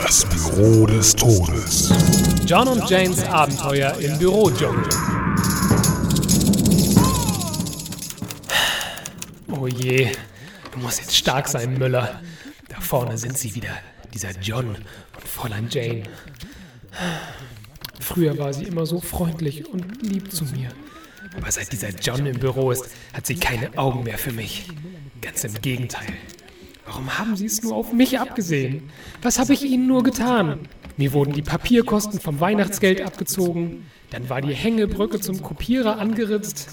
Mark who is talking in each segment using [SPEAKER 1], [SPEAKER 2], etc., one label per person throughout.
[SPEAKER 1] Das Büro des Todes.
[SPEAKER 2] John und Janes Abenteuer im Bürodschungel. Oh je, du musst jetzt stark sein, Müller. Da vorne sind sie wieder, dieser John und Fräulein Jane. Früher war sie immer so freundlich und lieb zu mir. Aber seit dieser John im Büro ist, hat sie keine Augen mehr für mich. Ganz im Gegenteil. Warum haben Sie es nur auf mich abgesehen? Was habe ich Ihnen nur getan? Mir wurden die Papierkosten vom Weihnachtsgeld abgezogen, dann war die Hängebrücke zum Kopierer angeritzt.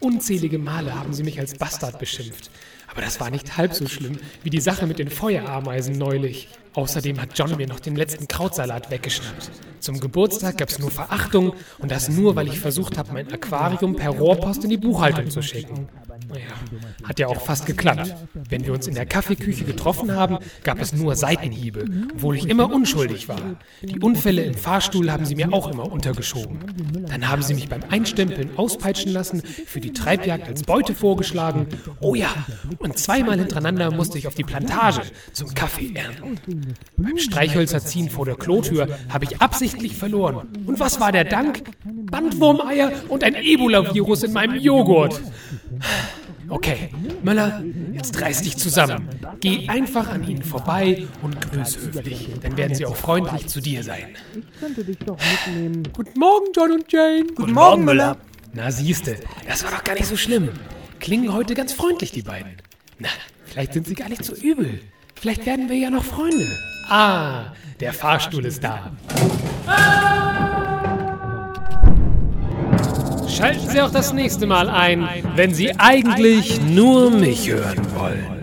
[SPEAKER 2] Unzählige Male haben Sie mich als Bastard beschimpft. Aber das war nicht halb so schlimm wie die Sache mit den Feuerameisen neulich. Außerdem hat John mir noch den letzten Krautsalat weggeschnappt. Zum Geburtstag gab es nur Verachtung und das nur, weil ich versucht habe, mein Aquarium per Rohrpost in die Buchhaltung zu schicken. Naja, hat ja auch fast geklappt. Wenn wir uns in der Kaffeeküche getroffen haben, gab es nur Seitenhiebe, obwohl ich immer unschuldig war. Die Unfälle im Fahrstuhl haben sie mir auch immer untergeschoben. Dann haben sie mich beim Einstempeln auspeitschen lassen, für die Treibjagd als Beute vorgeschlagen. Oh ja, und zweimal hintereinander musste ich auf die Plantage zum Kaffee ernten. Beim Streichhölzer ziehen vor der Klotür habe ich absichtlich verloren. Und was war der Dank? Bandwurmeier und ein Ebola-Virus in meinem Joghurt. Okay, Möller, jetzt reiß dich zusammen. Geh einfach an ihnen vorbei und grüß höflich. Dann werden sie auch freundlich zu dir sein. Guten Morgen, John und Jane.
[SPEAKER 3] Guten Morgen, Müller.
[SPEAKER 2] Na, siehste, das war doch gar nicht so schlimm. Klingen heute ganz freundlich, die beiden. Na, vielleicht sind sie gar nicht so übel. Vielleicht werden wir ja noch Freunde. Ah, der Fahrstuhl ist da. Schalten Sie auch das nächste Mal ein, wenn Sie eigentlich nur mich hören wollen.